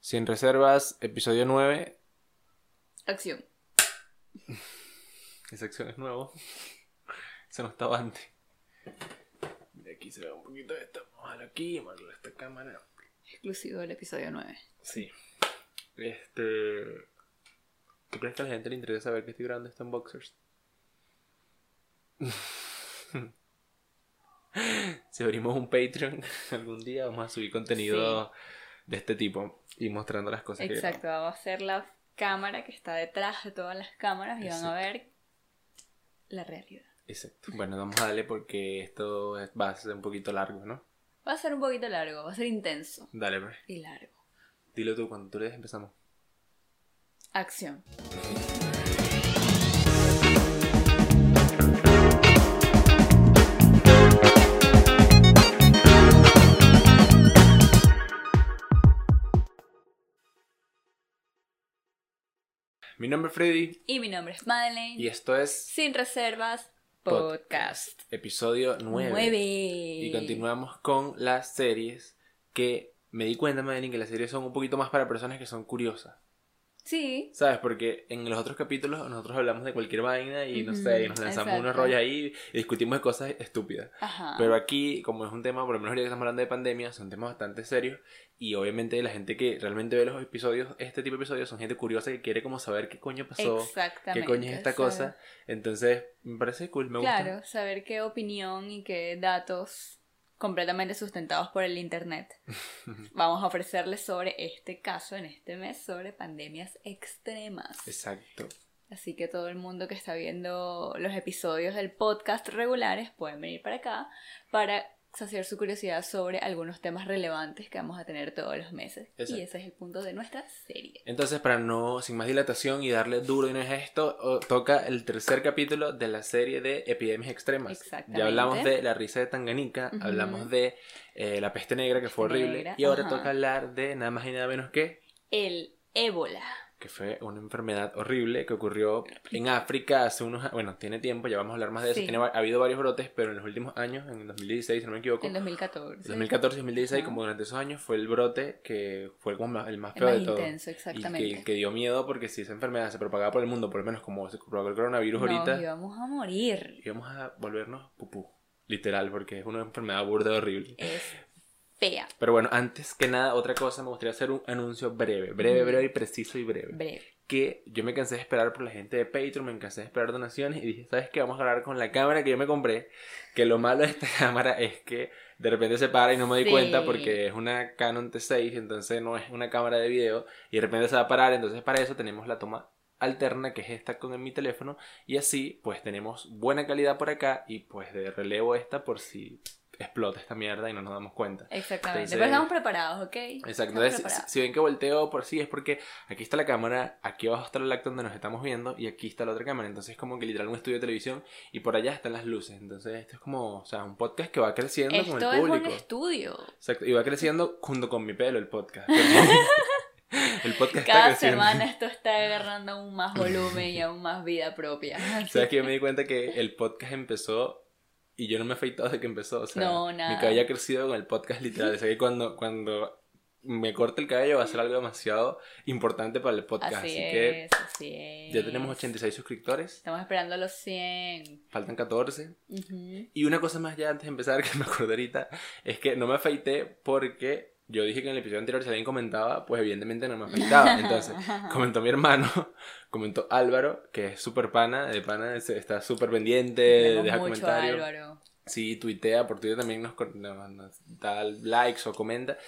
Sin reservas, episodio 9. Acción. Esa acción es nuevo. Eso no estaba antes. De aquí se ve un poquito de esto. Vamos a darle aquí, darle esta cámara. Exclusivo del episodio 9. Sí. Este. ¿Tú crees que a la gente le interesa saber que estoy grabando esto en boxers? si abrimos un Patreon algún día, vamos a subir contenido de este tipo y mostrando las cosas Exacto, vamos a hacer la cámara que está detrás de todas las cámaras y van a ver la realidad. Exacto. Bueno, vamos a darle porque esto es- va a ser un poquito largo, ¿no? Va a ser un poquito largo, va a ser intenso Dale, pues. y largo. Dilo tú, cuando tú le des empezamos. Acción. Mi nombre es Freddy Y mi nombre es Madeleine. y esto es Sin reservas, podcast. episodio 9. 9. Y continuamos con las series que me di cuenta, Madeline, que las series son un poquito más para personas que son curiosas. Sí, ¿Sabes? Porque en los otros capítulos nosotros hablamos de cualquier vaina y no sé, y nos lanzamos unos rollos ahí y discutimos de cosas estúpidas. ajá. Pero aquí, como es un tema, por lo menos ahorita que estamos hablando de pandemia, son temas bastante serios. Y obviamente la gente que realmente ve los episodios, este tipo de episodios, son gente curiosa que quiere como saber qué coño pasó, Exactamente. qué coño es esta saber- cosa. Entonces, me parece cool, me gusta. Claro, saber qué opinión y qué datos completamente sustentados por el internet vamos a ofrecerles sobre este caso en este mes sobre pandemias extremas. Exacto. Así que todo el mundo que está viendo los episodios del podcast regulares pueden venir para acá para saciar su curiosidad sobre algunos temas relevantes que vamos a tener todos los meses. Exacto. Y ese es el punto de nuestra serie. Entonces, para no, sin más dilatación y darle duro y no es esto, toca el tercer capítulo de la serie de epidemias extremas. Exactamente. Ya hablamos de la risa de Tanganica, hablamos de eh, la peste negra, que fue horrible, negra, y ahora toca hablar de nada más y nada menos que El ébola. Que fue una enfermedad horrible que ocurrió en África hace unos bueno, tiene tiempo, ya vamos a hablar más de eso, Sí. Tiene ha habido varios brotes, pero en los últimos años, en el 2016, si no me equivoco, En 2014. 2014 y 2016, Ajá. como durante esos años, fue el brote que fue como más- el más El feo más de todo. intenso, Y exactamente. que, que dio miedo porque si esa enfermedad se propagaba por el mundo, por lo menos como se propagó el coronavirus Nos ahorita, íbamos a morir. íbamos a volvernos pupú. Literal, porque es una enfermedad burda horrible. Es fea. Pero bueno, antes que nada, otra cosa, me gustaría hacer un anuncio breve, breve, breve y preciso y breve. Breve. Que yo me cansé de esperar por la gente de Patreon, me cansé de esperar donaciones y dije, ¿sabes qué? Vamos a grabar con la cámara que yo me compré. Que lo malo de esta cámara es que de repente se para y no me doy Sí. cuenta porque es una Canon T6, entonces no es una cámara de video y de repente se va a parar. Entonces para eso tenemos la toma alterna que es esta con mi teléfono y así pues tenemos buena calidad por acá y pues de relevo esta por si explota esta mierda y no nos damos cuenta. Exactamente. Entonces- Pero estamos preparados, ¿ok? Exacto, entonces si, si ven que volteo por sí es porque aquí está la cámara, aquí abajo está el lacto donde nos estamos viendo y aquí está la otra cámara, entonces es como que literal un estudio de televisión y por allá están las luces, entonces esto es como, o sea, un podcast que va creciendo con Esto el es un público. estudio. Exacto, y va creciendo junto con mi pelo el podcast. el podcast está Cada semana esto está agarrando aún más volumen y aún más vida propia. ¿Sabes que yo me di cuenta que el podcast empezó y yo no me he afeitado desde que empezó? O sea, No, nada. mi cabello ha crecido con el podcast literal. O sea que cuando, cuando me corte el cabello va a ser algo demasiado importante para el podcast. Así, Así, que es, así es. ya tenemos 86 suscriptores, Estamos esperando los 100. faltan 14. Ujú. Y una cosa más ya antes de empezar que me acordé ahorita es que no me afeité porque yo dije que en el episodio anterior si alguien comentaba, pues evidentemente no me afeitaba. Entonces, comentó mi hermano, comentó Álvaro, que es súper pana, de pana es- está súper pendiente, Queremos deja comentarios. Álvaro. Sí, tuitea, por Twitter también nos, nos- nos da likes o comenta.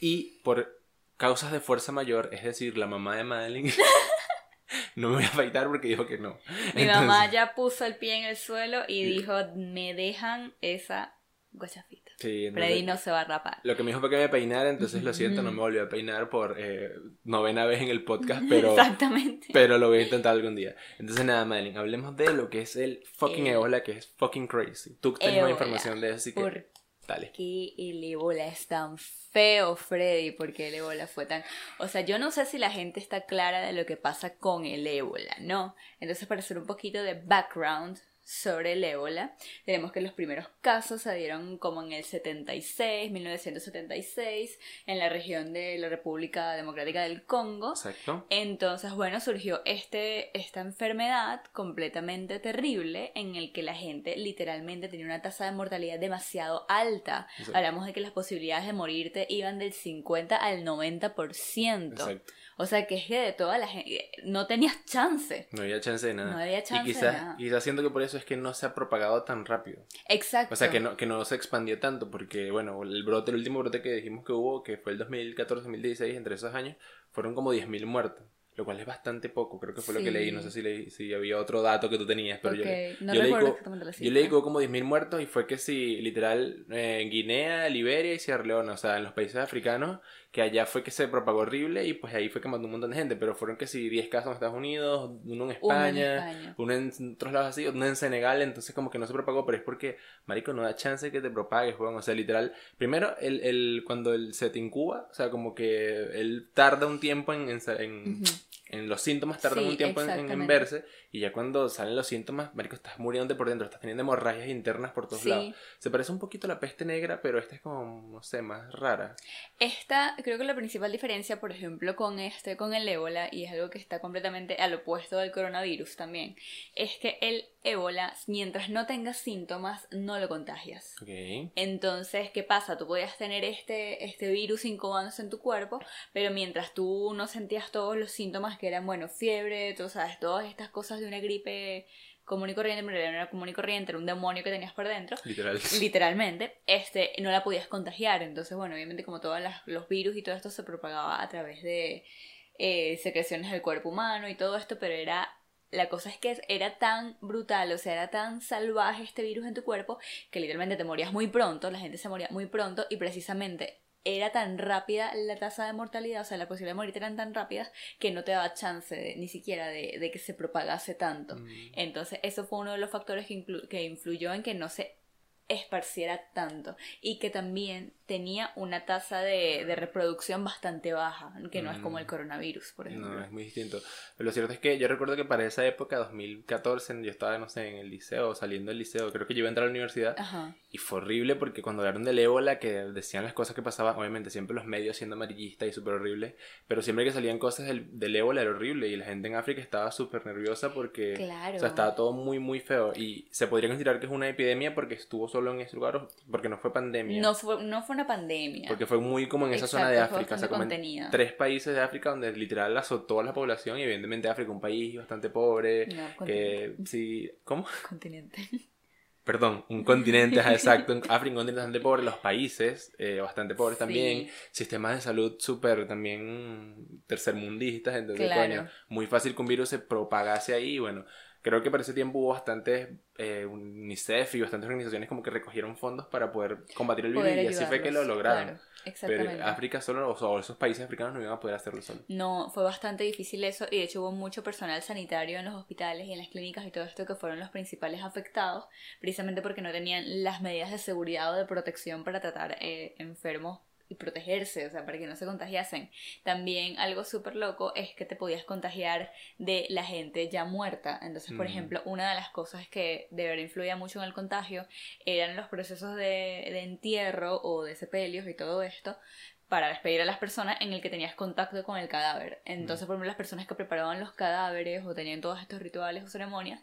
Y por causas de fuerza mayor, es decir, la mamá de Madeline, no me voy a afeitar porque dijo que no. Mi Entonces- mamá ya puso el pie en el suelo y dijo, me dejan esa guachafita. Sí, Freddy no se va a rapar. Lo que me dijo fue que me peinara, entonces lo siento, no me volvió a peinar por eh, novena vez en el podcast, pero, Exactamente. pero lo voy a intentar algún día. Entonces nada, Madeline, hablemos de lo que es el fucking El- ébola, que es fucking crazy. Tú tienes más información de eso, así que ¿Por dale. qué el ébola es tan feo, Freddy? Porque el ébola fue tan... O sea, yo no sé si la gente está clara de lo que pasa con el ébola, ¿no? Entonces, para hacer un poquito de background sobre el ébola. Tenemos que los primeros casos se dieron como en el 76, 1976, en la región de la República Democrática del Congo. Exacto. Entonces, bueno, surgió este, esta enfermedad completamente terrible en el que la gente literalmente tenía una tasa de mortalidad demasiado alta. Exacto. Hablamos de que las posibilidades de morirte iban del 50 al 90%. Exacto. O sea, que es que de toda la gente no tenías chance. No había chance de nada. No había chance y de quizás, nada. quizás siento que por eso es que no se ha propagado tan rápido. Exacto. O sea, que no, que no se expandió tanto, porque, bueno, el brote, el último brote que dijimos que hubo, que fue el 2014-2016, entre esos años, fueron como 10.000 muertos, lo cual es bastante poco, creo que fue lo que leí, no sé si, leí, si había otro dato que tú tenías, pero yo, le- Ok, no yo leí recuerdo co- exactamente la yo leí que cifra. hubo como 10.000 muertos y fue que sí, literal, eh, en Guinea, Liberia y Sierra Leona, o sea, en los países africanos, que allá fue que se propagó horrible y pues ahí fue que mató un montón de gente, pero fueron que sí, 10 casos en Estados Unidos, uno en Uno en España, uno en otros lados así, uno en Senegal, entonces como que no se propagó, pero es porque, marico, no da chance que te propagues, weón. O sea, literal, primero, el, el, cuando él se te incuba, o sea, como que él tarda un tiempo en, en, en. En los síntomas, tarda Sí, un tiempo en, verse, y ya cuando salen los síntomas, marico, estás muriéndote por dentro, estás teniendo hemorragias internas por todos Sí. lados. Se parece un poquito a la peste negra, pero esta es como, no sé, más rara. Esta, creo que la principal diferencia, por ejemplo, con este, con el ébola, y es algo que está completamente al opuesto del coronavirus también, es que el ébola, mientras no tengas síntomas, no lo contagias. Ok. Entonces, ¿qué pasa? Tú podías tener este, este virus incubándose en tu cuerpo, pero mientras tú no sentías todos los síntomas que eran, bueno, fiebre, tú sabes, todas estas cosas de una gripe común y corriente, pero no era común y corriente, era un demonio que tenías por dentro, Literal. literalmente, este, no la podías contagiar. Entonces, bueno, obviamente como todos los virus y todo esto se propagaba a través de eh, secreciones del cuerpo humano y todo esto, pero era... La cosa es que era tan brutal, o sea, era tan salvaje este virus en tu cuerpo que literalmente te morías muy pronto, la gente se moría muy pronto y precisamente era tan rápida la tasa de mortalidad, o sea, la posibilidad de morirte eran tan rápidas que no te daba chance de- ni siquiera de, de que se propagase tanto. Mm. Entonces, eso fue uno de los factores que, que influyó en que no se esparciera tanto y que también tenía una tasa de, de reproducción bastante baja, que no es como el Mm. coronavirus, por ejemplo. No, es muy distinto. Pero lo cierto es que yo recuerdo que para esa época, 2014, yo estaba, no sé, en el liceo, saliendo del liceo, creo que yo iba a entrar a la universidad. Ajá. Y fue horrible porque cuando hablaron del ébola, que decían las cosas que pasaban, obviamente siempre los medios siendo amarillistas y súper horribles, pero siempre que salían cosas del, del ébola era horrible y la gente en África estaba súper nerviosa porque Claro. o sea, estaba todo muy, muy feo. Y se podría considerar que es una epidemia porque estuvo solo en ese lugar, porque no fue pandemia. No fue, no fue una pandemia. Porque fue muy como en esa zona de Exacto, África, o sea, como en tres países de África donde literal azotó a la población y evidentemente África un país bastante pobre, No, que sí, ¿cómo? Continente. Perdón, un continente, exacto, África un continente bastante pobre, los países eh, bastante pobres Sí. también, sistemas de salud súper también tercermundistas, entonces Claro. coño, muy fácil que un virus se propagase ahí, bueno, creo que para ese tiempo hubo bastantes eh, UNICEF y bastantes organizaciones como que recogieron fondos para poder combatir el virus y así fue que lo lograron. claro, Pero exactamente. África solo, o esos países africanos no iban a poder hacerlo solo. No, fue bastante difícil eso y de hecho hubo mucho personal sanitario en los hospitales y en las clínicas y todo esto que fueron los principales afectados, precisamente porque no tenían las medidas de seguridad o de protección para tratar eh, enfermos y protegerse, o sea, para que no se contagiasen. También algo súper loco es que te podías contagiar de la gente ya muerta. Entonces, por Mm. ejemplo, una de las cosas que de verdad influía mucho en el contagio eran los procesos de, de entierro o de sepelios y todo esto para despedir a las personas en el que tenías contacto con el cadáver. Entonces, por ejemplo, las personas que preparaban los cadáveres o tenían todos estos rituales o ceremonias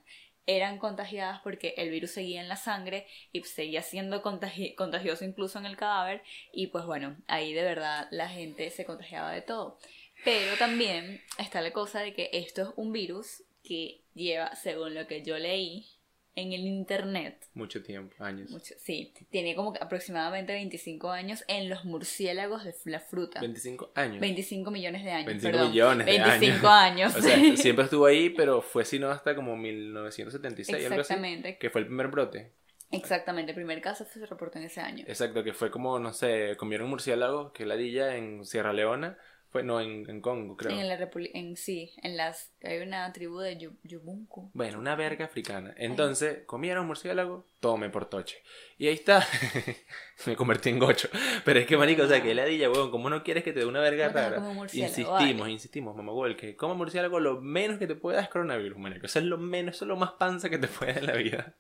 eran contagiadas porque el virus seguía en la sangre y seguía siendo contagi- contagioso incluso en el cadáver y pues bueno, ahí de verdad la gente se contagiaba de todo. Pero también está la cosa de que esto es un virus que lleva, según lo que yo leí en el internet, Mucho tiempo, años. mucho, sí, tiene como aproximadamente 25 años en los murciélagos de la fruta. 25 años. 25 millones de años. 25 perdón. millones de 25 años. O sea, siempre estuvo ahí, pero fue sino hasta como 1976, algo así. Exactamente. Que fue el primer brote. Exactamente, el primer caso se reportó en ese año. Exacto, que fue como, no sé, comieron murciélagos, que ladilla en Sierra Leona. Fue, no, en, en Congo, creo. En la República, en sí, en las, hay una tribu de Yu- Yubunku. Bueno, una verga africana. Entonces, comieron murciélago, tome por toche. Y ahí está. Me convertí en gocho. Pero es que, marico, o sea, que ladilla, weón. ¿Cómo no quieres que te dé una verga rara? Insistimos, vale. insistimos, mamá, güey, que coma murciélago lo menos que te pueda es coronavirus, marico. Eso es lo menos, eso es lo más panza que te puede dar en la vida.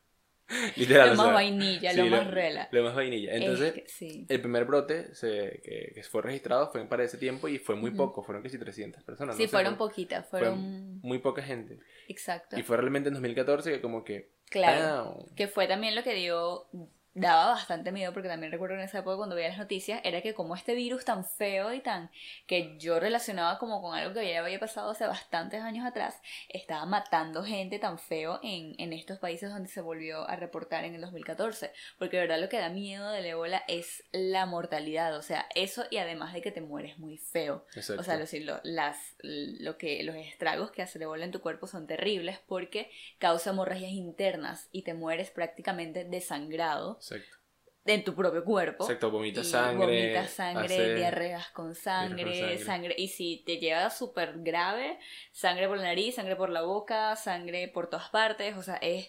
Literal, Lo o más sea, vainilla, sí, lo más rela. Lo más vainilla. Entonces, Es que sí. el primer brote se, que, que fue registrado fue para ese tiempo y fue muy poco, fueron casi 300 personas. Sí, no fueron fue- poquitas, fue fueron... muy poca gente. Exacto. Y fue realmente en 2014 que como que... Claro. ¡pam! Que fue también lo que dio, daba bastante miedo, porque también recuerdo en esa época cuando veía las noticias, era que como este virus tan feo y tan que yo relacionaba como con algo que ya había pasado hace bastantes años atrás, estaba matando gente tan feo en, en estos países donde se volvió a reportar en el 2014. Porque de verdad lo que da miedo del ébola es la mortalidad, o sea, eso y además de que te mueres muy feo. Exacto. O sea, lo, lo- las, lo que, los estragos que hace el ébola en tu cuerpo son terribles porque causa hemorragias internas y te mueres prácticamente desangrado Exacto. en tu propio cuerpo. Exacto, vomita Y sangre. vomitas sangre, diarreas con sangre, con sangre, sangre. Y si te llega súper grave, sangre por la nariz, sangre por la boca, sangre por todas partes. O sea, es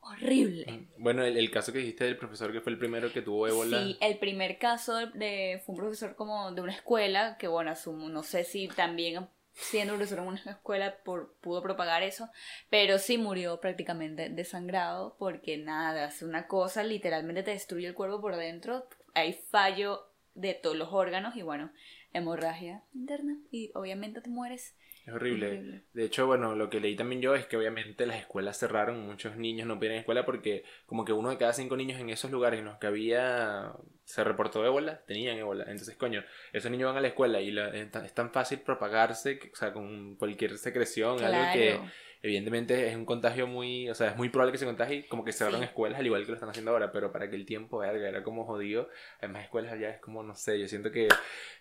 horrible. Bueno, el, el caso que dijiste del profesor que fue el primero que tuvo ébola. Sí, el primer caso de, fue un profesor como de una escuela, que bueno, asumo, no sé si también siendo profesor en una escuela por, pudo propagar eso, pero sí murió prácticamente desangrado porque nada, es una cosa, literalmente te destruye el cuerpo por dentro, hay fallo de todos los órganos y bueno, hemorragia interna y obviamente te mueres. Es horrible. Horrible. De hecho, bueno, lo que leí también yo es que obviamente las escuelas cerraron, muchos niños no pudieron escuela porque como que uno de cada cinco niños en esos lugares en los que había, se reportó ébola, tenían ébola. Entonces, coño, esos niños van a la escuela y la- es, tan, fácil propagarse, que- o sea, con cualquier secreción, algo que. Evidentemente es un contagio muy, o sea, es muy probable que se contagie, como que cerraron Sí. escuelas al igual que lo están haciendo ahora, pero para que el tiempo, verga, era como jodido. Además, escuelas allá es como, no sé, yo siento que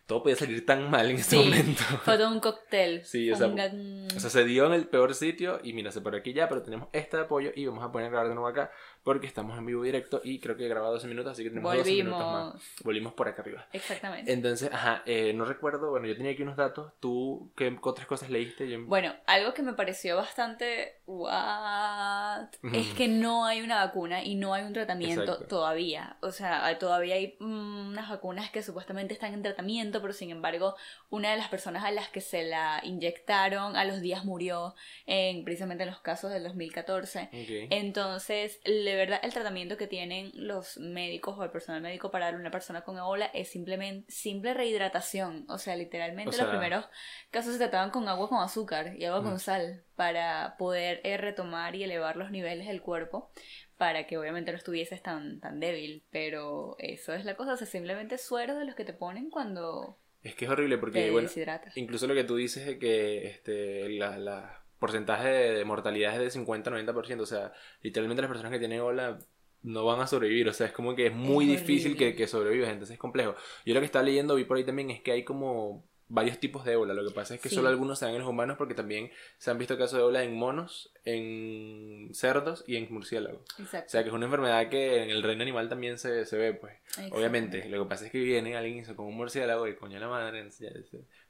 todo podía salir tan mal en Sí. momento. Fue todo un cóctel. Sí, o fue sea, un gan- O sea, se dio en el peor sitio y mira, se por aquí ya, pero tenemos este de apoyo y vamos a poner a grabar de nuevo acá porque estamos en vivo directo y creo que he grabado 12 minutos, así que tenemos 12 minutos más. Volvimos. Por acá arriba. Exactamente. Entonces, ajá, eh, no recuerdo, bueno, yo tenía aquí unos datos, tú, ¿qué otras cosas leíste? Yo- Bueno, algo que me pareció bastante what es que no hay una vacuna y no hay un tratamiento Exacto. todavía. O sea, todavía hay unas vacunas que supuestamente están en tratamiento, pero sin embargo, una de las personas a las que se la inyectaron a los días murió en precisamente en los casos del 2014. Ok. Entonces, de verdad, el tratamiento que tienen los médicos o el personal médico para una persona con ébola es simplemente simple rehidratación. O sea, literalmente O sea- los primeros casos se trataban con agua con azúcar y agua Mm. con sal para poder eh, retomar y elevar los niveles del cuerpo para que obviamente no estuvieses tan, tan débil. Pero eso es la cosa, o sea, simplemente suero de los que te ponen cuando Es que es horrible porque, te bueno, deshidratas. incluso lo que tú dices de que este, la, la porcentaje de, mortalidad es de 50-90%, o sea, literalmente las personas que tienen ébola no van a sobrevivir, o sea, es como que es muy Es difícil que, que sobrevivas, entonces es complejo. Yo lo que estaba leyendo, vi por ahí también, es que hay como varios tipos de ébola, lo que pasa es que Sí. solo algunos se dan en los humanos porque también se han visto casos de ébola en monos, en cerdos y en murciélagos. Exacto. O sea, que es una enfermedad que en el reino animal también se, se ve, pues. Obviamente, lo que pasa es que viene alguien hizo con un murciélago y coño la madre.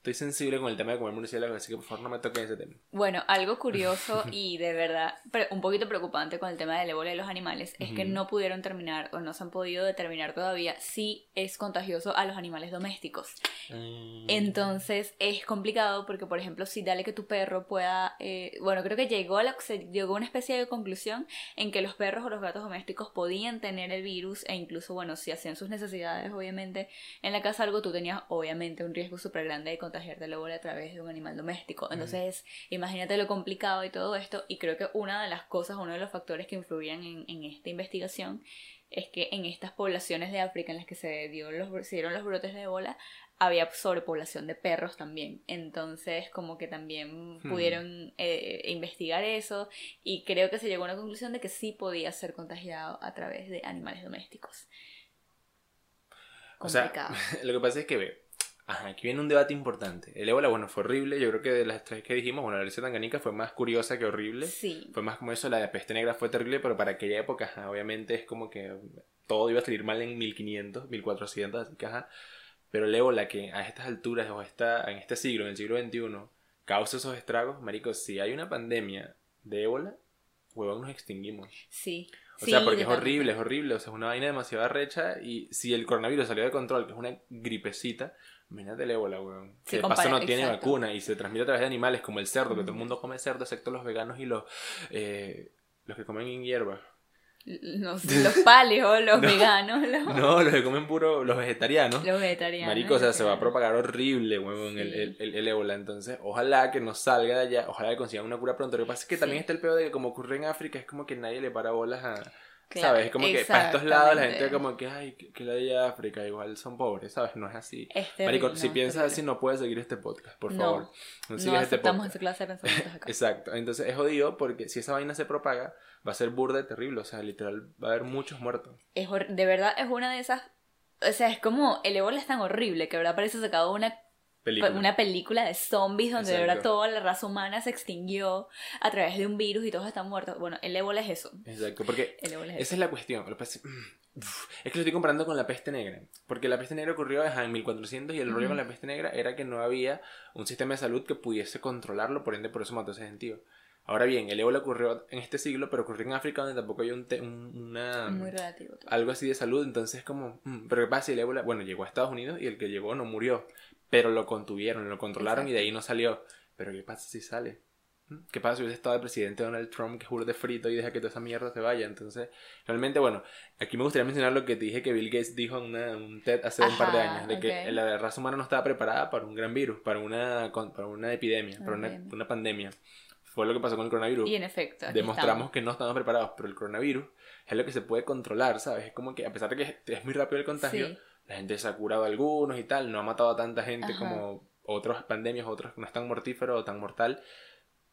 Estoy sensible con el tema de comer murciélago, así que por favor no me toquen ese tema. Bueno, algo curioso y de verdad pre- un poquito preocupante con el tema del ébola de los animales es que Ujú. no pudieron terminar o no se han podido determinar todavía si es contagioso a los animales domésticos. Mm. Entonces es complicado porque, por ejemplo, si dale que tu perro pueda, eh, bueno, creo que llegó a la, llegó a una especie de conclusión en que los perros o los gatos domésticos podían tener el virus e incluso, bueno, si hacían sus necesidades, obviamente, en la casa algo, tú tenías, obviamente, un riesgo súper grande de contagiarte el ébola a través de un animal doméstico. Entonces, imagínate lo complicado y todo esto, y creo que una de las cosas, uno de los factores que influían en, en esta investigación es que en estas poblaciones de África en las que se, dio los, se dieron los brotes de ébola, había sobrepoblación de perros también. Entonces, como que también Hmm. pudieron eh, investigar eso y creo que se llegó a una conclusión de que sí podía ser contagiado a través de animales domésticos. O sea, Complicado. lo que pasa es que ve. Ajá, aquí viene un debate importante. El ébola, bueno, fue horrible. Yo creo que de las tres que dijimos, bueno, la leche tanganica fue más curiosa que horrible. sí. Fue más como eso, la de peste negra fue terrible, pero para aquella época, ajá, obviamente es como que todo iba a salir mal en 1500, 1400, así que ajá. Pero el ébola que a estas alturas o está en este siglo, en el siglo XXI, causa esos estragos, marico, si hay una pandemia de ébola, huevón, nos extinguimos. Sí. O sea, Sí, porque es horrible, es horrible. O sea, es una vaina demasiado arrecha. Y si el coronavirus salió de control, que es una gripecita, imagínate el ébola, weón. Sí, que de paso no tiene exacto. vacuna y se transmite a través de animales como el cerdo, que todo el mundo come cerdo, excepto los veganos y los, eh, los que comen en hierba. No sé, los palios, los No. veganos, los, No, los que comen puro, los vegetarianos. los vegetarianos. Marico, o sea, se va a propagar horrible, huevón, el, Sí. el, el, el ébola. Entonces, ojalá que no salga de allá, ojalá que consigan una cura pronto. Lo que pasa es que también está el peor de que como ocurre en África, es como que nadie le para bolas a... Claro, ¿Sabes? Es como que para estos lados la gente como que, ay, que, la de África, igual son pobres, ¿sabes? No es así. Es terrible, Marico, si no, piensas así no puedes seguir este podcast, por No, favor. No, No este aceptamos podcast. esa clase de pensamientos acá. Exacto, entonces es jodido porque si esa vaina se propaga, va a ser burda y terrible, o sea, literal, va a haber muchos muertos. Es de verdad es una de esas. O sea, es como el ébola es tan horrible que de verdad parece sacado una, Película. una película de zombies donde de verdad Exacto. toda la raza humana se extinguió a través de un virus y todos están muertos. Bueno, el ébola es eso. Exacto, porque El ébola es eso. Esa es la cuestión. Que pasa es, que lo estoy comparando con la peste negra. Porque la peste negra ocurrió en 1400 y el rollo con la peste negra era que no había un sistema de salud que pudiese controlarlo, por ende por eso mató a ese gentío. Ahora bien, el ébola ocurrió en este siglo, pero ocurrió en África donde tampoco hay un, te- un- una, Muy relativo. algo así de salud. Entonces como, mm, pero ¿qué pasa si el ébola, bueno, llegó a Estados Unidos y el que llegó no murió, pero lo contuvieron, lo controlaron y de ahí no salió. Pero ¿qué pasa si sale? ¿Mm? ¿Qué pasa si hubiese estado el presidente Donald Trump que juro de frito y deja que toda esa mierda se vaya? Entonces, realmente, bueno, aquí me gustaría mencionar lo que te dije que Bill Gates dijo en una- un TED hace un par de años, de que la raza humana no estaba preparada para un gran virus, para una, para una epidemia, para una, una pandemia. Fue lo que pasó con el coronavirus. Y en efecto. Demostramos estamos. que no estamos preparados, pero el coronavirus es lo que se puede controlar, ¿sabes? Es como que, a pesar de que es- es muy rápido el contagio, Sí. La gente se ha curado algunos y tal, no ha matado a tanta gente Ajá. como otras pandemias, otros que no es tan mortífero o tan mortal.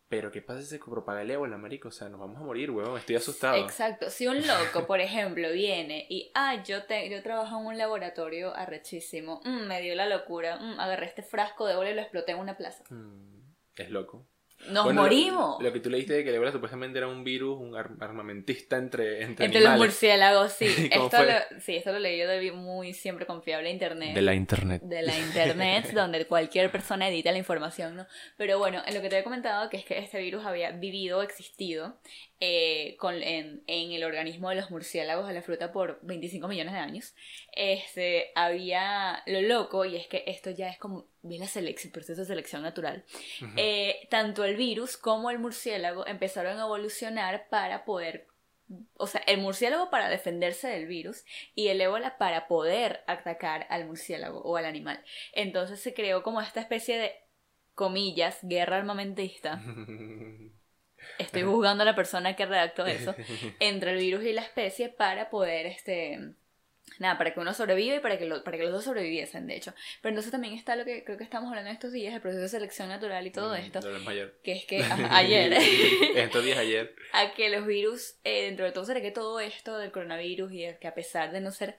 Pero ¿qué pasa si se propaga el ébola, marico? O sea, nos vamos a morir, weón. Estoy asustado. Exacto. Si un loco, por ejemplo, viene y, ah, yo, te, yo trabajo en un laboratorio arrechísimo, mm, me dio la locura, mm, agarré este frasco de ébola y lo exploté en una plaza. Mm, es loco. ¡Nos Bueno, morimos! Lo, que tú leíste de que el ébola supuestamente era un virus, un ar- armamentista entre, entre, Entre los murciélagos, sí. ¿Cómo esto lo, sí, esto lo leí yo de muy siempre confiable internet. De la internet. de la internet, donde cualquier persona edita la información, ¿no? Pero bueno, en lo que te había comentado, que es que este virus había vivido, existido, eh, con, en, en el organismo de los murciélagos de la fruta por 25 millones de años. Este, había lo loco, y es que esto ya es como, la selección, proceso de selección natural. Eh, tanto el virus como el murciélago empezaron a evolucionar para poder, o sea, el murciélago para defenderse del virus y el ébola para poder atacar al murciélago o al animal. Entonces se creó como esta especie de, comillas, guerra armamentista. Estoy juzgando a la persona que redactó eso. Entre el virus y la especie para poder, este... Nada, para que uno sobreviva y para que, lo- para que los dos sobreviviesen, de hecho. Pero entonces también está lo que creo que estamos hablando estos días, el proceso de selección natural y todo Mm, esto. ayer. Que es que ayer, Estos días ayer. a que los virus, eh, dentro de todo, será que todo esto del coronavirus y de que a pesar de no ser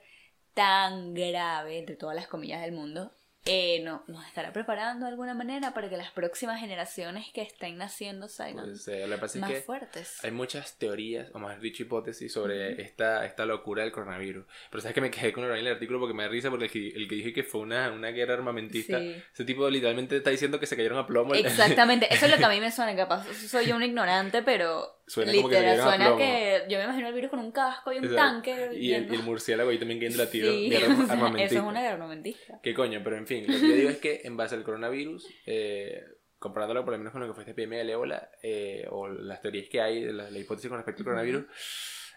tan grave, entre todas las comillas del mundo, eh, no, nos estará preparando de alguna manera para que las próximas generaciones que estén naciendo salgan Pues, eh, pasa es más que fuertes. hay muchas teorías, o más dicho hipótesis, sobre Ujú. esta, esta locura del coronavirus. Pero sabes que me quedé con el artículo porque me da risa porque el que, el que dije que fue una, una guerra armamentista, Sí. ese tipo literalmente está diciendo que se cayeron a plomo. Exactamente, eso es lo que a mí me suena, capaz soy yo un ignorante, pero Suena como que literal cayeron a suena plomo. que yo me imagino el virus con un casco y un tanque. Y el, y el murciélago ahí también cayendo la tiro. Sí, guerra o sea, eso es una guerra armamentista. ¿Qué coño? Pero en fin, lo que yo digo es que en base al coronavirus, eh, comparándolo por lo menos con lo que fue esta epidemia del ébola, eh, o las teorías que hay, la, la hipótesis con respecto al coronavirus,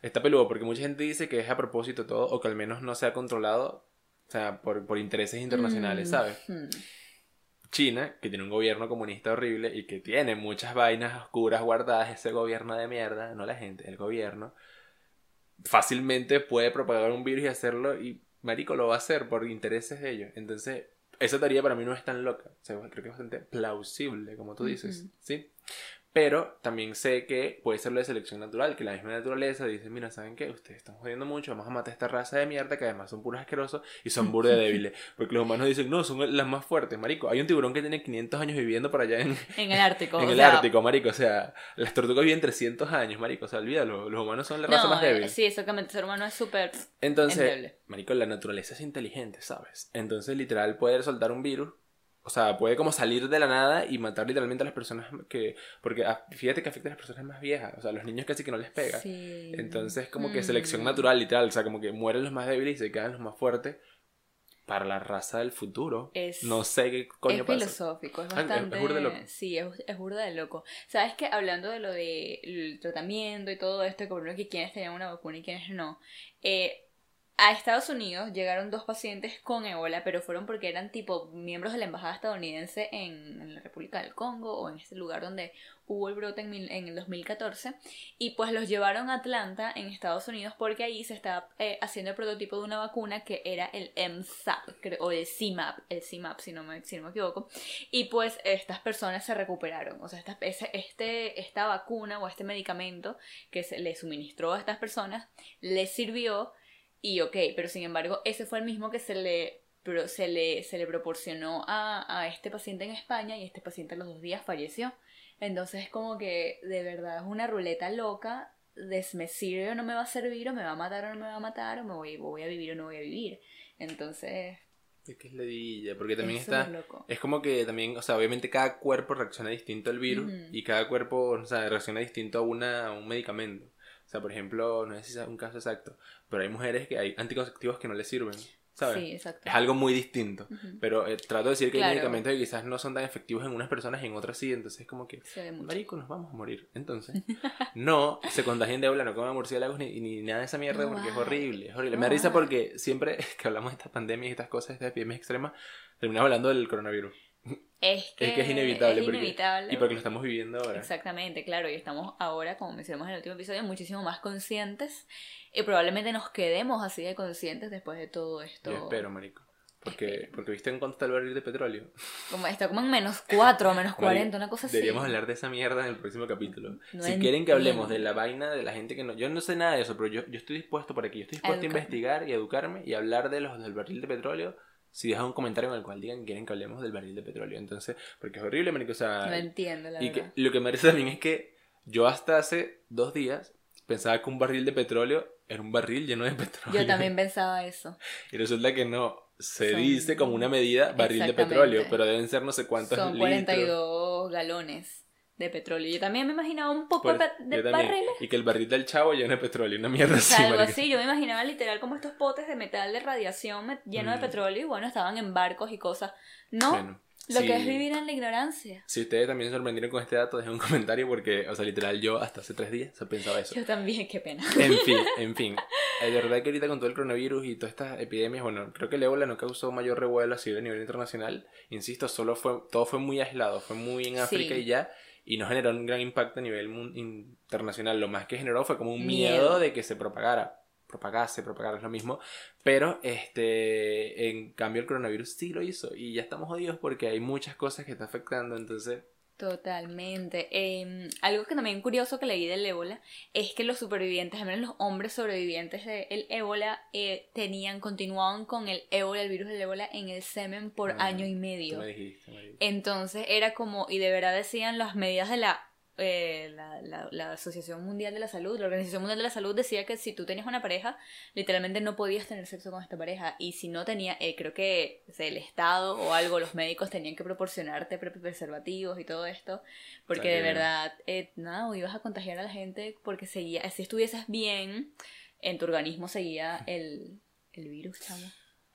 está peludo porque mucha gente dice que es a propósito todo, o que al menos no se ha controlado, o sea, por, por intereses internacionales, Mm, ¿sabes? China, que tiene un gobierno comunista horrible y que tiene muchas vainas oscuras guardadas, ese gobierno de mierda, no la gente, el gobierno, fácilmente puede propagar un virus y hacerlo y Marico lo va a hacer por intereses de ellos. Entonces, esa teoría para mí no es tan loca. O sea, creo que es bastante plausible, como tú dices. ¿Sí? Pero también sé que puede ser lo de selección natural, que la misma naturaleza dice, mira, ¿saben qué? Ustedes están jodiendo mucho, vamos a matar a esta raza de mierda que además son puros asquerosos y son burde débiles. Porque los humanos dicen, no, son las más fuertes, marico. Hay un tiburón que tiene 500 años viviendo por allá en, En el Ártico. en el sea, Ártico, marico. O sea, las tortugas viven 300 años, marico. O sea, olvídalo, los humanos son la raza No, más eh, débil. sí, exactamente. El ser humano es súper. Entonces, endeble. marico, la naturaleza es inteligente, ¿sabes? Entonces, literal, puede soltar un virus. O sea, puede como salir de la nada y matar literalmente a las personas que... Porque fíjate que afecta a las personas más viejas. O sea, a los niños casi que no les pega. Sí. Entonces, como que Mm. selección natural, literal. O sea, como que mueren los más débiles y se quedan los más fuertes para la raza del futuro. Es- no sé qué coño es pasa. filosófico, es Ah, es- es bastante. de loco. Sí, es, es burda de loco. Sabes que hablando de lo del tratamiento y todo esto, que por ejemplo que quienes tenían una vacuna y quienes no, eh, a Estados Unidos llegaron dos pacientes con ébola, pero fueron porque eran tipo miembros de la embajada estadounidense en, en la República del Congo o en este lugar donde hubo el brote en, mil- en el 2014 y pues los llevaron a Atlanta en Estados Unidos porque ahí se estaba eh, haciendo el prototipo de una vacuna que era el MSAP o el CMAP, el CMAP si no me, si no me equivoco y pues estas personas se recuperaron, o sea, esta, este, esta vacuna o este medicamento que se le suministró a estas personas les sirvió y ok, pero sin embargo ese fue el mismo que se le, pro- se le, se le proporcionó a, a este paciente en España y este paciente a los dos días falleció. Entonces es como que de verdad es una ruleta loca de me sirve o no me va a servir o me va a matar o no me va a matar o me voy, voy a vivir o no voy a vivir. Entonces Es que es ledilla, porque también es está... súper loco. Es como que también, o sea, obviamente cada cuerpo reacciona distinto al virus y cada cuerpo, o sea, reacciona distinto a, una, a un medicamento. O sea, por ejemplo, no sé si sea un caso exacto, pero hay mujeres que hay anticonceptivos que no les sirven, ¿sabes? Sí, exacto. Es algo muy distinto. Pero eh, trato de decir que Claro. hay medicamentos que quizás no son tan efectivos en unas personas y en otras sí, entonces es como que, Se ve mucho. marico, nos vamos a morir. Entonces, no se contagien de ébola, no coman murciélagos ni, ni nada de esa mierda No porque es horrible, es horrible. No Me da risa porque siempre que hablamos de estas pandemias y estas cosas, estas epidemias extremas, terminamos hablando del coronavirus. Es que, Es que es inevitable. es porque- inevitable. Y porque lo estamos viviendo ahora. Exactamente, claro, y estamos ahora, como mencionamos en el último episodio, muchísimo más conscientes y probablemente nos quedemos así de conscientes después de todo esto. Yo espero, marico. Porque, porque viste en cuánto está el barril de petróleo. Como, está como en menos 4, menos 40, una cosa así. Deberíamos hablar de esa mierda en el próximo capítulo. No si quieren que hablemos de la vaina de la gente que no... Yo no sé nada de eso, pero yo, yo estoy dispuesto por aquí. Yo estoy dispuesto a, educarme. investigar y educarme y hablar de los del barril de petróleo. Si dejan un comentario en el cual digan que quieren que hablemos del barril de petróleo. Entonces, porque es horrible, marico. O sea, No entiendo, la y que, verdad. lo que me parece también es que yo hasta hace dos días pensaba que un barril de petróleo era un barril lleno de petróleo. Yo también pensaba eso. Y resulta que no. Se Son- dice como una medida barril de petróleo, pero deben ser no sé cuántos Son litros. 42 galones de petróleo. Yo también me imaginaba un poco de, de barriles. Y que el barril del chavo lleno de petróleo, una mierda así. algo así, yo me imaginaba literal como estos potes de metal de radiación lleno de Mm. petróleo y bueno, estaban en barcos y cosas. No, Bueno, lo sí. que es vivir en la ignorancia. Si ustedes también se sorprendieron con este dato, dejen un comentario porque, o sea, literal, yo hasta hace tres días pensaba eso. Yo también, qué pena. En fin, en fin. Eh, De verdad que ahorita con todo el coronavirus y todas estas epidemias, bueno, creo que el ébola no causó mayor revuelo así a nivel internacional. Insisto, solo fue, todo fue muy aislado, fue muy en África Sí. y ya, y no generó un gran impacto a nivel internacional. Lo más que generó fue como un miedo, Miedo. de que se propagara. Propagase, propagar es lo mismo. Pero, este, en cambio el coronavirus sí lo hizo y ya estamos jodidos porque hay muchas cosas que está afectando, entonces... Totalmente. Eh, algo que también curioso que leí del ébola es que los supervivientes, al menos los hombres sobrevivientes del ébola, eh, tenían, continuaban con el ébola, el virus del ébola, en el semen por Ah, año y medio. me dijiste, marico. Entonces era como, y de verdad decían las medidas de la, eh, la, la- la Asociación Mundial de la Salud, la Organización Mundial de la Salud decía que si tú tenías una pareja, literalmente no podías tener sexo con esta pareja. Y si no tenía, eh, creo que o sea, el Estado o algo, los médicos tenían que proporcionarte pre- preservativos y todo esto, porque de verdad, eh, nada, o ibas a contagiar a la gente porque seguía, si estuvieses bien, en tu organismo seguía el, el virus, chamo.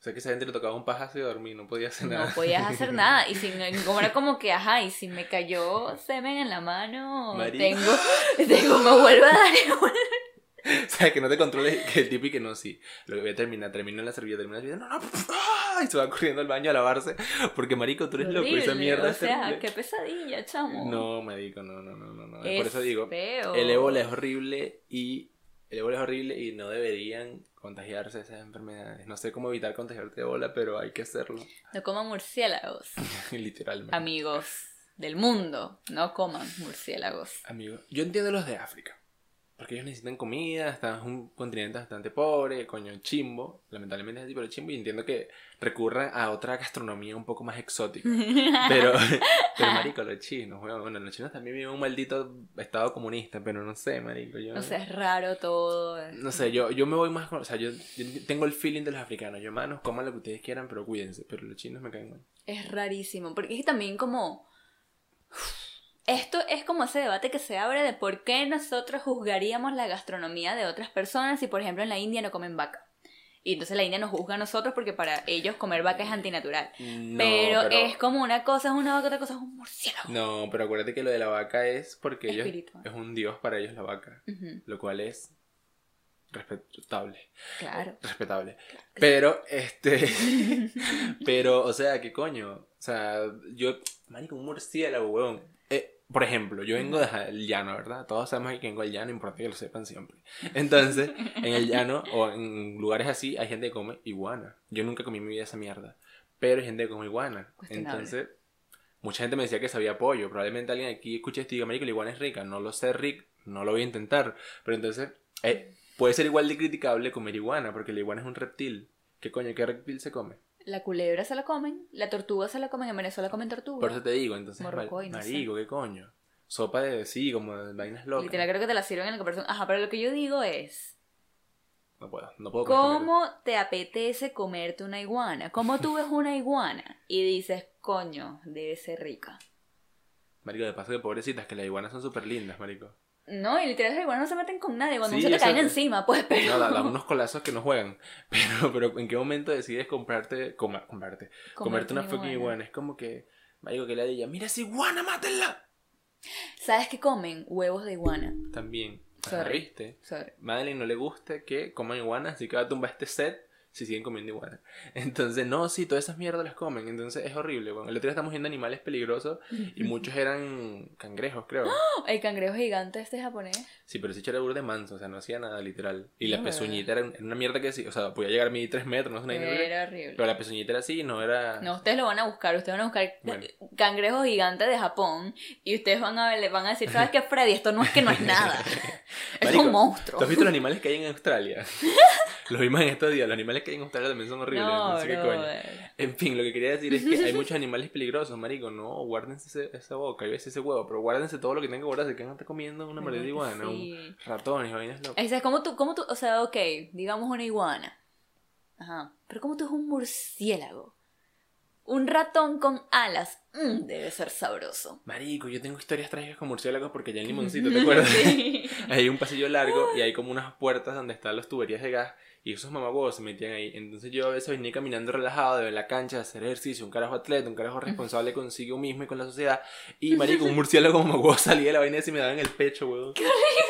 O sea que esa gente le tocaba un pajazo y dormir, no podía hacer nada. No podías hacer nada. Y si como era como que, ajá, y si me cayó semen en la mano, Marica. tengo, tengo, me vuelve a dar igual. O sea, que no te controles, que el tipo y que no, sí. Lo que voy a terminar, termino en la servilleta, termino en la servilleta, no, no, ¡ah! y se va corriendo al baño a lavarse. Porque, marico, tú eres loco, esa Horrible, mierda O sea, qué pesadilla, chamo. No, marico, no, no, no, no, no. Es Por eso digo, feo. el ébola es horrible y el ébola es horrible y no deberían contagiarse esas enfermedades. No sé cómo evitar contagiarte de ébola, pero hay que hacerlo. No coman murciélagos, Literalmente. amigos. del mundo, no coman murciélagos. Amigo, yo entiendo los de África. Porque ellos necesitan comida, están en un continente bastante pobre, coño, chimbo. Lamentablemente es así, pero chimbo. Y entiendo que recurran a otra gastronomía un poco más exótica. Pero, pero marico, los chinos. Bueno, los chinos también viven en un maldito estado comunista, pero no sé, marico. Yo, O sea, es raro todo. no sé, yo, yo me voy más con. O sea, yo, yo tengo el feeling de los africanos. Yo, manos, coman lo que ustedes quieran, pero cuídense. Pero los chinos me caen mal. Es rarísimo, porque es que también como... Esto es como ese debate que se abre de por qué nosotros juzgaríamos la gastronomía de otras personas si, por ejemplo, en la India no comen vaca. Y entonces la India nos juzga a nosotros porque para ellos comer vaca es antinatural. No, pero, es como una cosa es una vaca, otra cosa es un murciélago. No, pero acuérdate que lo de la vaca es porque ellos. Espiritual. Es un dios para ellos la vaca. Lo cual es. Respetable. claro. Respetable. sí. Pero, este. pero, o sea, ¿qué coño? O sea, yo. Marico, un murciélago, weón. Por ejemplo, yo vengo del llano, ¿verdad? Todos sabemos que vengo del llano, importante que lo sepan siempre. Entonces, en el llano o en lugares así, hay gente que come iguana. Yo nunca comí en mi vida esa mierda. Pero hay gente que come iguana. Entonces, mucha gente me decía que sabía pollo. Probablemente alguien aquí escuche esto y diga, Marico, la iguana es rica. No lo sé, Rick. No lo voy a intentar. Pero entonces, eh, puede ser igual de criticable comer iguana, porque la iguana es un reptil. ¿Qué coño? ¿Qué reptil se come? La culebra se la comen, la tortuga se la comen, en Venezuela comen tortuga. Por eso te digo, entonces, Morrocoy, no sé. marico, ¿qué coño? Sopa de, sí, como de vainas locas. Literal creo que te la sirven en la conversación. Ajá, pero lo que yo digo es, No puedo, no puedo. mierda. ¿cómo te apetece comerte una iguana? ¿Cómo tú ves una iguana y dices, coño, debe ser rica? Marico, de paso que pobrecitas, que las iguanas son súper lindas, marico. No, y literal iguanas no se meten con nadie, cuando Sí, se te caen encima, pues, pero... No, da, unos colazos que no juegan. Pero, pero ¿en qué momento decides comprarte, coma- comprarte, comerte una fucking iguana? Es como que, marico, que le diga, mira esa iguana, mátenla. ¿Sabes qué comen? Huevos de iguana. También, Sorry. ¿viste? Sorry. Madeline no le gusta que coman iguana, así que va a tumbar este set si siguen comiendo iguana. Entonces, no, sí, todas esas mierdas las comen. Entonces, es horrible. Bueno, el otro día estamos viendo animales peligrosos y muchos eran cangrejos, creo. El cangrejo gigante este japonés. Sí, pero ese era de manso, o sea, no hacía nada literal. Y la No, pezuñita era una mierda que sí, o sea, podía llegar a medir 3 metros, no es una horrible, Era horrible. Pero la pezuñita era así, no era. No, ustedes lo van a buscar, ustedes van a buscar Bueno. cangrejos gigantes de Japón y ustedes van a ver, le van a decir, ¿sabes qué, Freddy? Esto no es que no es nada. es Marico, un monstruo. ¿Tú has visto los animales que hay en Australia? los vimos en estos días, los animales que hay en Australia también son horribles, no, No, sé qué coño. En fin, lo que quería decir es que hay muchos animales peligrosos, marico. No, guárdense ese- esa boca, yo ese huevo, pero guárdense todo lo que tengan que guardarse, que no esté comiendo una maldita iguana, un Sí. ratones, vainas locas. Ese es como tú, como tú, o sea, ok, digamos una iguana. Ajá. Pero como tú es un murciélago. Un ratón con alas. mm, debe ser sabroso. Marico, yo tengo historias trágicas con murciélagos porque ya en Limoncito, ¿te acuerdas? Sí. hay un pasillo largo y hay como unas puertas donde están las tuberías de gas y esos mamagüevos se metían ahí. Entonces yo a veces venía caminando relajado de la cancha a hacer ejercicio, un carajo atleta, un carajo responsable consigo mismo y con la sociedad. Y marico, un murciélago mamagüevo salía de la vaina y me daba en el pecho, huevón.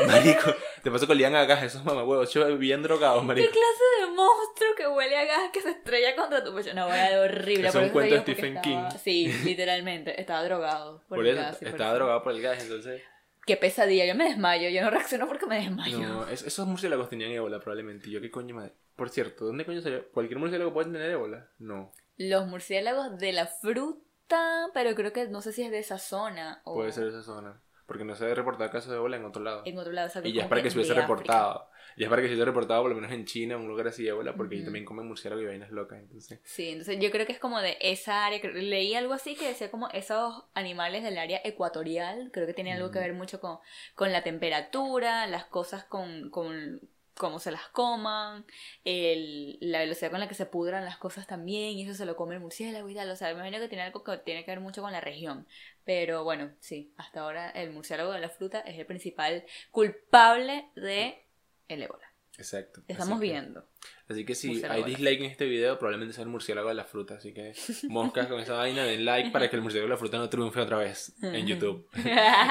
Marico, te pasó que olían a gas esos mamagüevos, yo vivían drogados, ¿Qué marico. clase de monstruo que huele a gas que se estrella contra tu pecho? No, era horrible. Es por un cuento de Stephen estaba- King. Sí, literalmente. Estaba drogado. Por, Por el eso, gas por estaba eso. drogado por el gas, entonces... Qué pesadilla. Yo me desmayo. Yo no reacciono porque me desmayo. No, es- esos murciélagos tenían ébola probablemente. Y yo, ¿qué coño madre? Por cierto, ¿dónde coño salió? ¿Cualquier murciélago puede tener ébola? No. Los murciélagos de la fruta, pero creo que no sé si es de esa zona o Puede ser esa zona. Porque no se debe reportar casos de ébola en otro lado. en otro lado. Y ya es para que se hubiese África. reportado. Ya es para que se hubiese reportado por lo menos en China, un lugar así de ébola, porque también comen murciélago y vainas locas. Entonces, Sí, entonces yo creo que es como de esa área. Leí algo así que decía como esos animales del área ecuatorial. Creo que tiene algo que ver mucho con, con la temperatura, las cosas con, con cómo se las coman, el, la velocidad con la que se pudran las cosas también, y eso se lo come el murciélago y tal. O sea, me imagino que tiene algo que tiene que ver mucho con la región. Pero bueno, sí, hasta ahora el murciélago de la fruta es el principal culpable de el ébola. Exacto. Estamos Así que- viendo. Así que si hay dislike en este video, probablemente sea el murciélago de la fruta. Así que moscas con esa vaina, den like para que el murciélago de la fruta no triunfe otra vez en YouTube.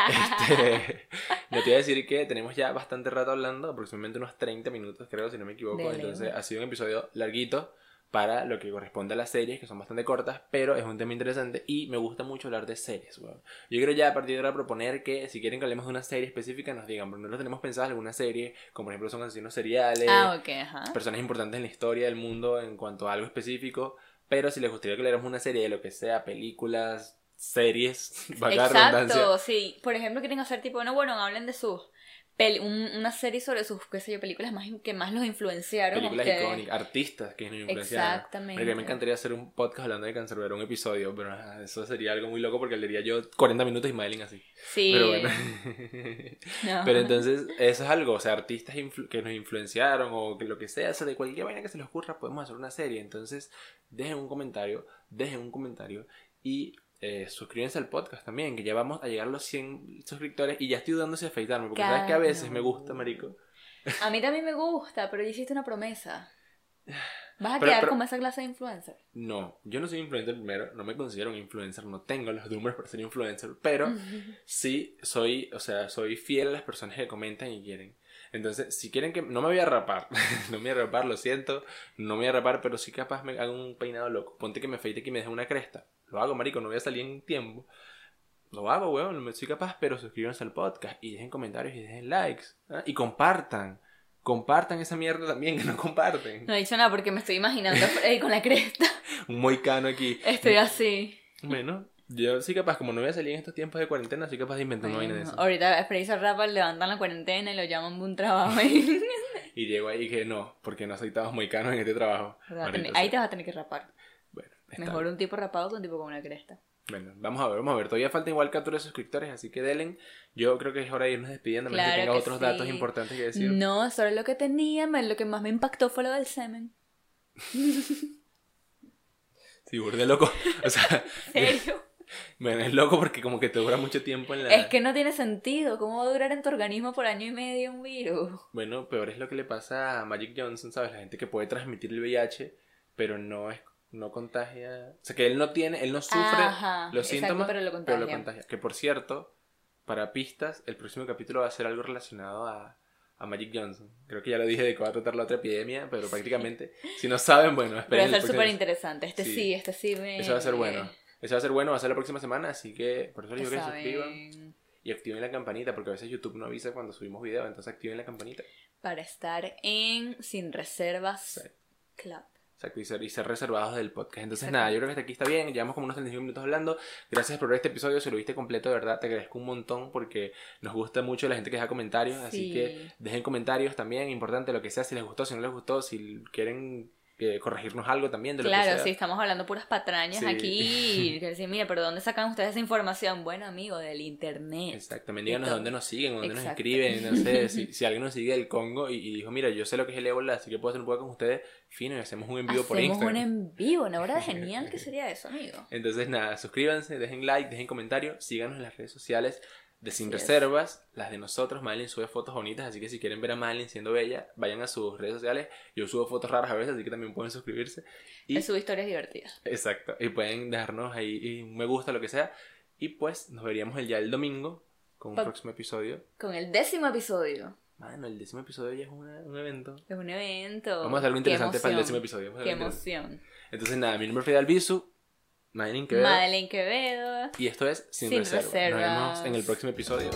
Este, yo te iba a decir que tenemos ya bastante rato hablando, aproximadamente unos 30 minutos, creo, si no me equivoco. De Entonces ha sido un episodio larguito para lo que corresponde a las series, que son bastante cortas, pero es un tema interesante y me gusta mucho hablar de series, weón. Yo quiero ya a partir de ahora proponer que si quieren que hablemos de una serie específica, nos digan, pero no lo tenemos pensado alguna serie, como por ejemplo son asesinos seriales, ah, personas importantes en la historia del mundo en cuanto a algo específico, pero si les gustaría que le diéramos una serie de lo que sea, películas, series, redundancia. Exacto, sí. Por ejemplo, quieren hacer tipo, no, bueno, hablen de sus. Un- una serie sobre sus, qué sé yo, películas más que más los influenciaron. Películas icónicas, artistas que nos influenciaron. Exactamente. Porque me encantaría hacer un podcast hablando de Cancerbero, un episodio, pero ah, eso sería algo muy loco porque le diría yo 40 minutos y Madeline así. Sí. Pero bueno. No. Pero entonces, eso es algo, o sea, artistas que nos influenciaron o que lo que sea, o sea, de cualquier vaina que se les ocurra, podemos hacer una serie. Entonces, dejen un comentario, dejen un comentario y eh, suscríbanse al podcast también, que ya vamos a llegar a los 100 suscriptores y ya estoy dudando si afeitarme, porque sabes que a veces me gusta, marico. A mí también me gusta, pero ya hiciste una promesa. ¿Vas a Pero- quedar pero- como esa clase de influencer? No, yo no soy influencer primero, no me considero un influencer, no tengo los números para ser influencer, pero sí soy, o sea, soy fiel a las personas que comentan y quieren. Entonces, si quieren que... No me voy a rapar, no me voy a rapar, lo siento, no me voy a rapar, pero sí capaz me hago un peinado loco. Ponte que me afeite que me deje una cresta. Lo hago, marico, no voy a salir en tiempo. Lo hago, weón, me soy capaz, pero suscríbanse al podcast y dejen comentarios y dejen likes. ¿ah? Y compartan. Compartan esa mierda también, que no comparten. No he dicho nada porque me estoy imaginando a Freddy con la cresta. Un moicano aquí. Estoy así. Bueno, yo sí capaz, como no voy a salir en estos tiempos de cuarentena, soy capaz de inventar una vaina de eso. ahorita Freddy rapa, levantan la cuarentena y lo llaman de un trabajo. y- Y llego ahí y que no, porque no aceptamos moicanos en este trabajo. Ahí te vas a tener que rapar. Está Mejor bien. un tipo rapado que un tipo con una cresta. Bueno, vamos a ver, vamos a ver. Todavía faltan igual 14 suscriptores, así que denle. Yo creo que es hora de irnos despidiendo, que Claro que otros sí. datos importantes que decir. No, solo lo que tenía, lo que más me impactó fue lo del semen. Sí, burde loco. O sea, ¿En serio? bueno, es loco porque como que te dura mucho tiempo en la... Es que no tiene sentido. ¿Cómo va a durar en tu organismo por año y medio un virus? Bueno, peor es lo que le pasa a Magic Johnson, ¿sabes? La gente que puede transmitir el VIH, pero no es no contagia. O sea, que él no tiene, él no sufre Ajá, los exacto, síntomas, pero lo contagia. Que por cierto, para pistas, el próximo capítulo va a ser algo relacionado a, a Magic Johnson. Creo que ya lo dije de que va a tratar la otra epidemia, pero prácticamente, si no saben, bueno, Pero esperen. va a ser súper interesante. Este sí. Sí. este sí me... Eso va a ser bueno. Eso va a ser bueno, va a ser la próxima semana, así que por eso les digo que se suscriban y activen la campanita, porque a veces YouTube no avisa cuando subimos video, entonces activen la campanita. Para estar en Sin Reservas Sí. Club. Exacto, y ser, y ser reservados del podcast. Entonces, Exacto. nada, yo creo que hasta aquí está bien. Llevamos como unos 35 minutos hablando. Gracias por ver este episodio. Si lo viste completo, de verdad, te agradezco un montón porque nos gusta mucho la gente que deja comentarios. Así Sí. que dejen comentarios también. Importante lo que sea, si les gustó, si no les gustó, si quieren eh, corregirnos algo también de lo que Claro, sí, estamos hablando puras patrañas Sí. aquí. Y decir, mira, pero ¿dónde sacan ustedes esa información? Bueno, amigo, del internet. Exactamente, díganos dónde nos siguen, dónde nos escriben, no sé, si, si alguien nos sigue del Congo y, y dijo, mira, yo sé lo que es el ébola, así que puedo hacer un poco con ustedes, fino, y hacemos un en vivo por Hacemos Instagram. un en vivo, una hora genial que sería eso, amigo. Entonces, nada, suscríbanse, dejen like, dejen comentario, síganos en las redes sociales de Sin Así es. Reservas, las de nosotros. Madeline sube fotos bonitas, así que si quieren ver a Madeline siendo bella, vayan a sus redes sociales. Yo subo fotos raras a veces, así que también pueden suscribirse. Y, Él sube historias divertidas. exacto, y pueden dejarnos ahí un me gusta, lo que sea. Y pues nos veríamos el ya el domingo con un Pa- próximo episodio. Con el décimo episodio. Mano, el décimo episodio ya es una- un evento. Es un evento. Vamos a hacer algo interesante para el décimo episodio. Qué emoción. Entonces, nada, mi nombre es Fidel Albizu, Madeline Quevedo. Madeleine Quevedo. Y esto es Sin, Sin reserva. Nos reservas. vemos en el próximo episodio.